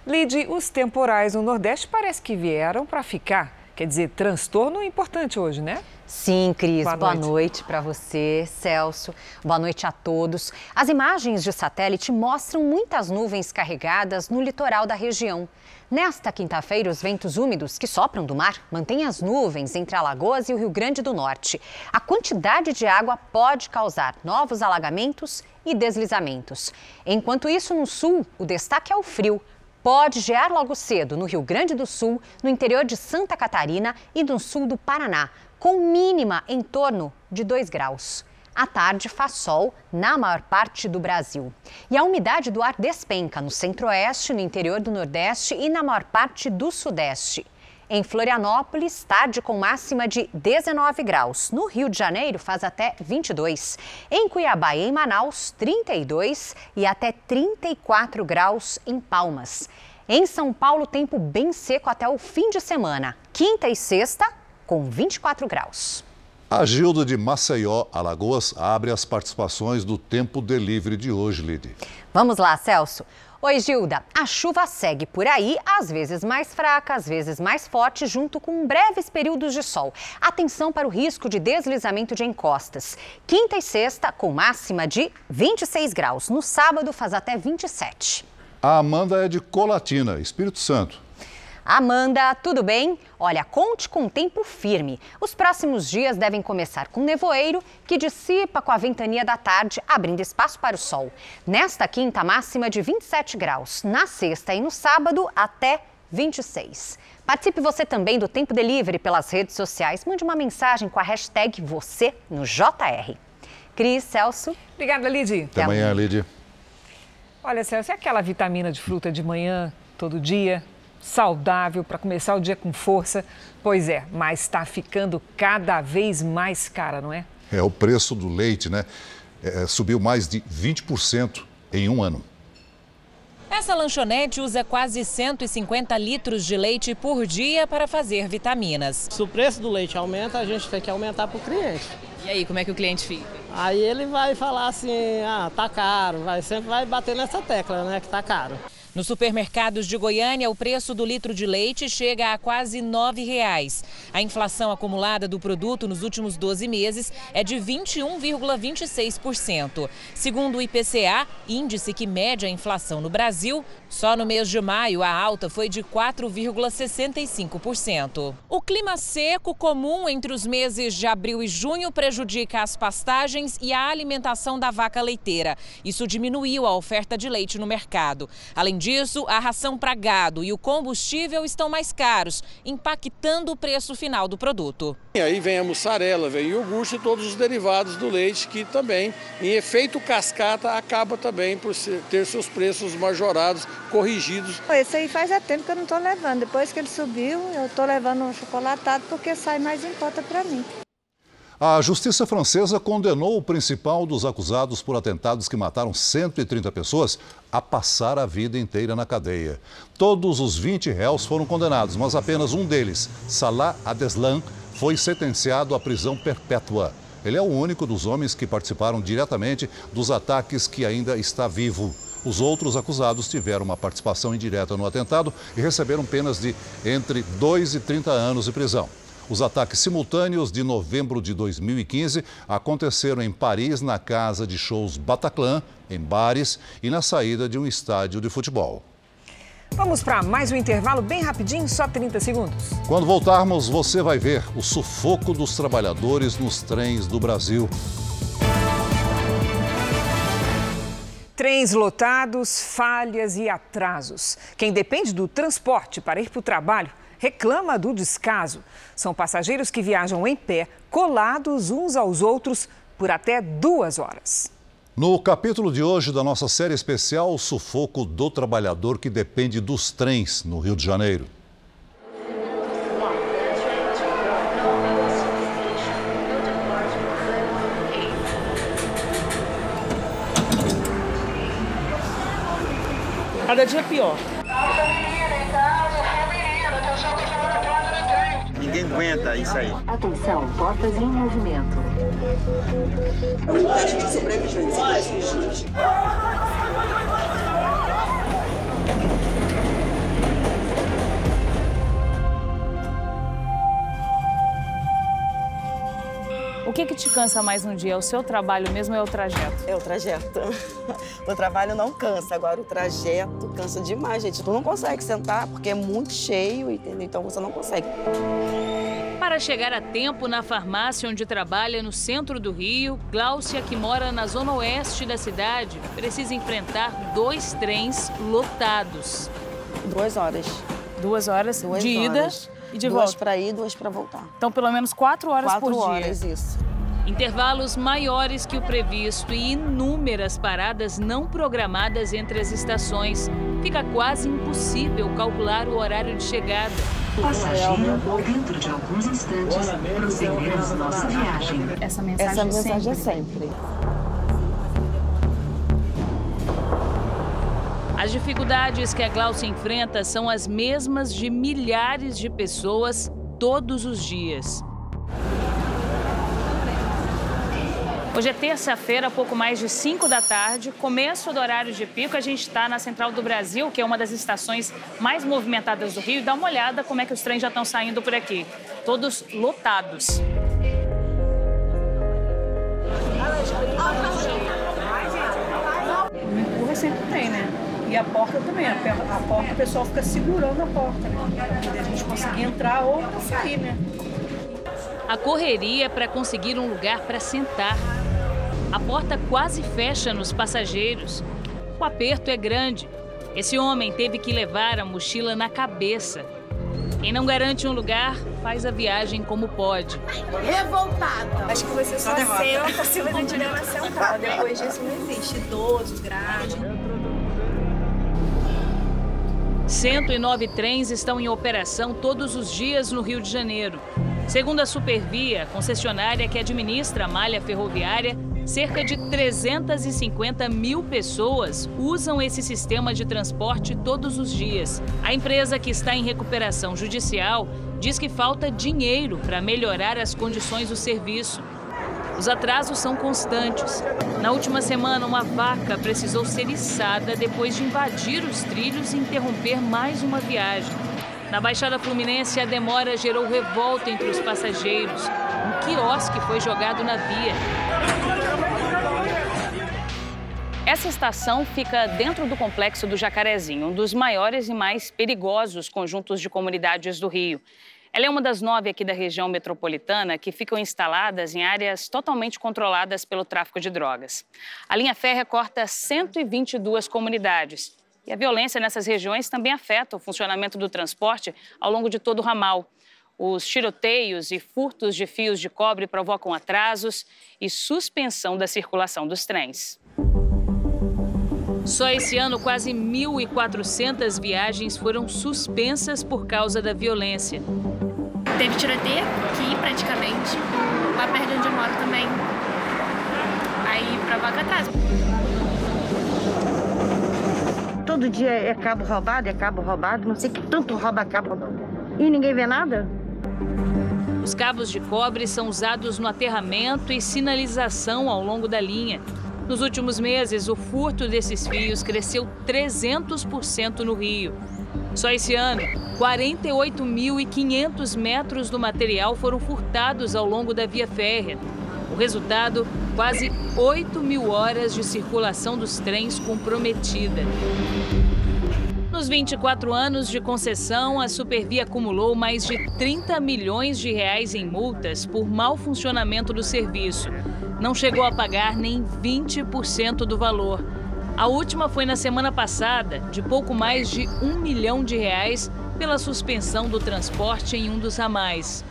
Lid, os temporais no Nordeste parece que vieram para ficar. Quer dizer, transtorno importante hoje, né? Sim, Cris. Boa, Boa noite, noite para você, Celso. Boa noite a todos. As imagens de satélite mostram muitas nuvens carregadas no litoral da região. Nesta quinta-feira, os ventos úmidos que sopram do mar mantêm as nuvens entre Alagoas e o Rio Grande do Norte. A quantidade de água pode causar novos alagamentos e deslizamentos. Enquanto isso, no sul, o destaque é o frio pode gear logo cedo no Rio Grande do Sul, no interior de Santa Catarina e no sul do Paraná, com mínima em torno de 2 graus. À tarde faz sol na maior parte do Brasil. E a umidade do ar despenca no centro-oeste, no interior do Nordeste e na maior parte do Sudeste. Em Florianópolis, tarde com máxima de 19 graus. No Rio de Janeiro, faz até 22. Em Cuiabá e em Manaus, 32 e até 34 graus em Palmas. Em São Paulo, tempo bem seco até o fim de semana. Quinta e sexta, com 24 graus. A Gilda de Maceió, Alagoas, abre as participações do Tempo Delivery de hoje, Lide. Vamos lá, Celso. Oi, Gilda. A chuva segue por aí, às vezes mais fraca, às vezes mais forte, junto com breves períodos de sol. Atenção para o risco de deslizamento de encostas. Quinta e sexta, com máxima de 26 graus. No sábado, faz até 27. A Amanda é de Colatina, Espírito Santo. Amanda, tudo bem? Olha, conte com tempo firme. Os próximos dias devem começar com nevoeiro, que dissipa com a ventania da tarde, abrindo espaço para o sol. Nesta quinta, máxima de 27 graus. Na sexta e no sábado, até 26. Participe você também do Tempo Delivery pelas redes sociais. Mande uma mensagem com a hashtag você no JR. Cris, Celso. Obrigada, Lidy. Até amanhã, Lidy. Olha, Celso, é aquela vitamina de fruta de manhã, todo dia? Saudável para começar o dia com força. Pois é, mas está ficando cada vez mais cara, não é? É, o preço do leite, né? É, subiu mais de 20% em um ano. Essa lanchonete usa quase 150 litros de leite por dia para fazer vitaminas. Se o preço do leite aumenta, a gente tem que aumentar para o cliente. E aí, como é que o cliente fica? Aí ele vai falar assim, ah, tá caro, vai, sempre vai bater nessa tecla, né, que tá caro. Nos supermercados de Goiânia, o preço do litro de leite chega a quase R$ 9,00. A inflação acumulada do produto nos últimos 12 meses é de 21,26%. Segundo o IPCA, índice que mede a inflação no Brasil, só no mês de maio a alta foi de 4,65%. O clima seco comum entre os meses de abril e junho prejudica as pastagens e a alimentação da vaca leiteira. Isso diminuiu a oferta de leite no mercado. Além disso, a ração para gado e o combustível estão mais caros, impactando o preço final do produto. E aí vem a mussarela, vem o iogurte e todos os derivados do leite que também, em efeito cascata, acaba também por ter seus preços majorados, corrigidos. Esse aí faz é tempo que eu não estou levando. Depois que ele subiu, eu estou levando um chocolatado porque sai mais em conta para mim. A justiça francesa condenou o principal dos acusados por atentados que mataram 130 pessoas a passar a vida inteira na cadeia. Todos os 20 réus foram condenados, mas apenas um deles, Salah Adeslam, foi sentenciado à prisão perpétua. Ele é o único dos homens que participaram diretamente dos ataques que ainda está vivo. Os outros acusados tiveram uma participação indireta no atentado e receberam penas de entre 2 e 30 anos de prisão. Os ataques simultâneos de novembro de 2015 aconteceram em Paris, na casa de shows Bataclan, em bares e na saída de um estádio de futebol. Vamos para mais um intervalo bem rapidinho, só 30 segundos. Quando voltarmos, você vai ver o sufoco dos trabalhadores nos trens do Brasil. Trens lotados, falhas e atrasos. Quem depende do transporte para ir para o trabalho reclama do descaso. São passageiros que viajam em pé, colados uns aos outros, por até duas horas. No capítulo de hoje da nossa série especial, o sufoco do trabalhador que depende dos trens no Rio de Janeiro. Cada dia é pior. Ninguém aguenta isso aí. Atenção, portas em movimento. O que, que te cansa mais no dia? É o seu trabalho mesmo ou é o trajeto? É o trajeto. O trabalho não cansa, agora o trajeto cansa demais, gente. Tu não consegue sentar porque é muito cheio, entendeu? Então você não consegue. Para chegar a tempo na farmácia onde trabalha no centro do Rio, Gláucia, que mora na zona oeste da cidade, precisa enfrentar dois trens lotados. Duas horas. Duas horas Duas de horas. ida e de duas volta. para ir, duas para voltar. Então, pelo menos quatro horas Quatro por dia. horas, isso. Intervalos maiores que o previsto e inúmeras paradas não programadas entre as estações. Fica quase impossível calcular o horário de chegada. Passageiro, dentro de alguns instantes, prosseguiremos nossa viagem. Essa mensagem, Essa mensagem é sempre. As dificuldades que a Glaucia enfrenta são as mesmas de milhares de pessoas todos os dias. Hoje é terça-feira, pouco mais de 5 da tarde, começo do horário de pico. A gente está na Central do Brasil, que é uma das estações mais movimentadas do Rio. Dá uma olhada como é que os trens já estão saindo por aqui. Todos lotados. E a porta também. A, a porta o pessoal fica segurando a porta, né? Pra poder a gente conseguir entrar ou sair, né? A correria é para conseguir um lugar para sentar. A porta quase fecha nos passageiros. O aperto é grande. Esse homem teve que levar a mochila na cabeça. Quem não garante um lugar, faz a viagem como pode. Revoltada. Acho que você só senta se você estiver na central. Depois disso não existe. Idoso, grave. 109 trens estão em operação todos os dias no Rio de Janeiro. Segundo a Supervia, concessionária que administra a malha ferroviária, cerca de 350 mil pessoas usam esse sistema de transporte todos os dias. A empresa, que está em recuperação judicial, diz que falta dinheiro para melhorar as condições do serviço. Os atrasos são constantes. Na última semana, uma vaca precisou ser içada depois de invadir os trilhos e interromper mais uma viagem. Na Baixada Fluminense, a demora gerou revolta entre os passageiros. Um quiosque foi jogado na via. Essa estação fica dentro do complexo do Jacarezinho, um dos maiores e mais perigosos conjuntos de comunidades do Rio. Ela é uma das nove aqui da região metropolitana que ficam instaladas em áreas totalmente controladas pelo tráfico de drogas. A linha férrea corta 122 comunidades. E a violência nessas regiões também afeta o funcionamento do transporte ao longo de todo o ramal. Os tiroteios e furtos de fios de cobre provocam atrasos e suspensão da circulação dos trens. Só esse ano, quase 1.400 viagens foram suspensas por causa da violência. Teve tiroteio aqui, praticamente. Lá perto de onde eu moro também. Aí provoca atraso. Todo dia é cabo roubado, é cabo roubado, não sei que tanto rouba cabo roubado. E ninguém vê nada? Os cabos de cobre são usados no aterramento e sinalização ao longo da linha. Nos últimos meses, o furto desses fios cresceu 300% no Rio. Só esse ano, 48.500 metros do material foram furtados ao longo da via férrea. O resultado, quase 8 mil horas de circulação dos trens comprometida. Nos 24 anos de concessão, a Supervia acumulou mais de 30 milhões de reais em multas por mau funcionamento do serviço. Não chegou a pagar nem 20% do valor. A última foi na semana passada, de pouco mais de um milhão de reais, pela suspensão do transporte em um dos ramais.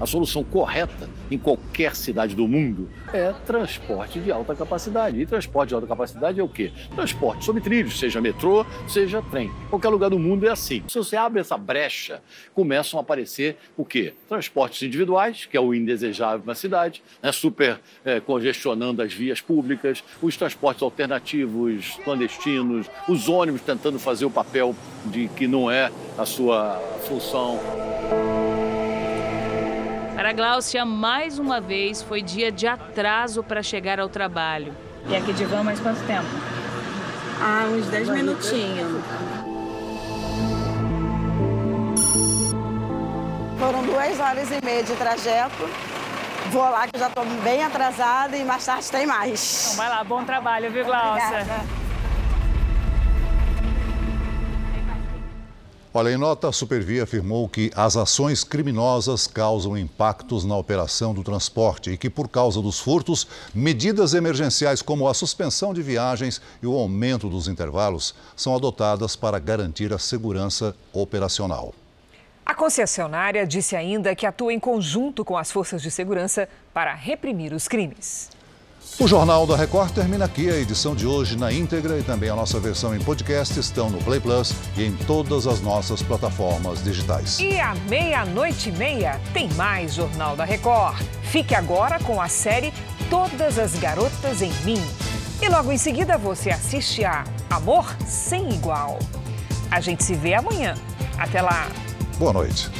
A solução correta em qualquer cidade do mundo é transporte de alta capacidade. E transporte de alta capacidade é o quê? Transporte sobre trilhos, seja metrô, seja trem. Qualquer lugar do mundo é assim. Se você abre essa brecha, começam a aparecer o quê? Transportes individuais, que é o indesejável na cidade, né? super é, congestionando as vias públicas, os transportes alternativos, clandestinos, os ônibus tentando fazer o papel de que não é a sua função. Para Gláucia, mais uma vez foi dia de atraso para chegar ao trabalho. E aqui de van mais quanto tempo? Ah, uns 10 minutinhos. Foram duas horas e meia de trajeto. Vou lá que eu já estou bem atrasada e mais tarde tem mais. Então vai lá, bom trabalho, viu, Glaucia? Obrigada. Olha, em nota, a Supervia afirmou que as ações criminosas causam impactos na operação do transporte e que, por causa dos furtos, medidas emergenciais como a suspensão de viagens e o aumento dos intervalos são adotadas para garantir a segurança operacional. A concessionária disse ainda que atua em conjunto com as forças de segurança para reprimir os crimes. O Jornal da Record termina aqui. A edição de hoje na íntegra e também a nossa versão em podcast estão no Play Plus e em todas as nossas plataformas digitais. E à meia-noite e meia tem mais Jornal da Record. Fique agora com a série Todas as Garotas em Mim. E logo em seguida você assiste a Amor Sem Igual. A gente se vê amanhã. Até lá. Boa noite.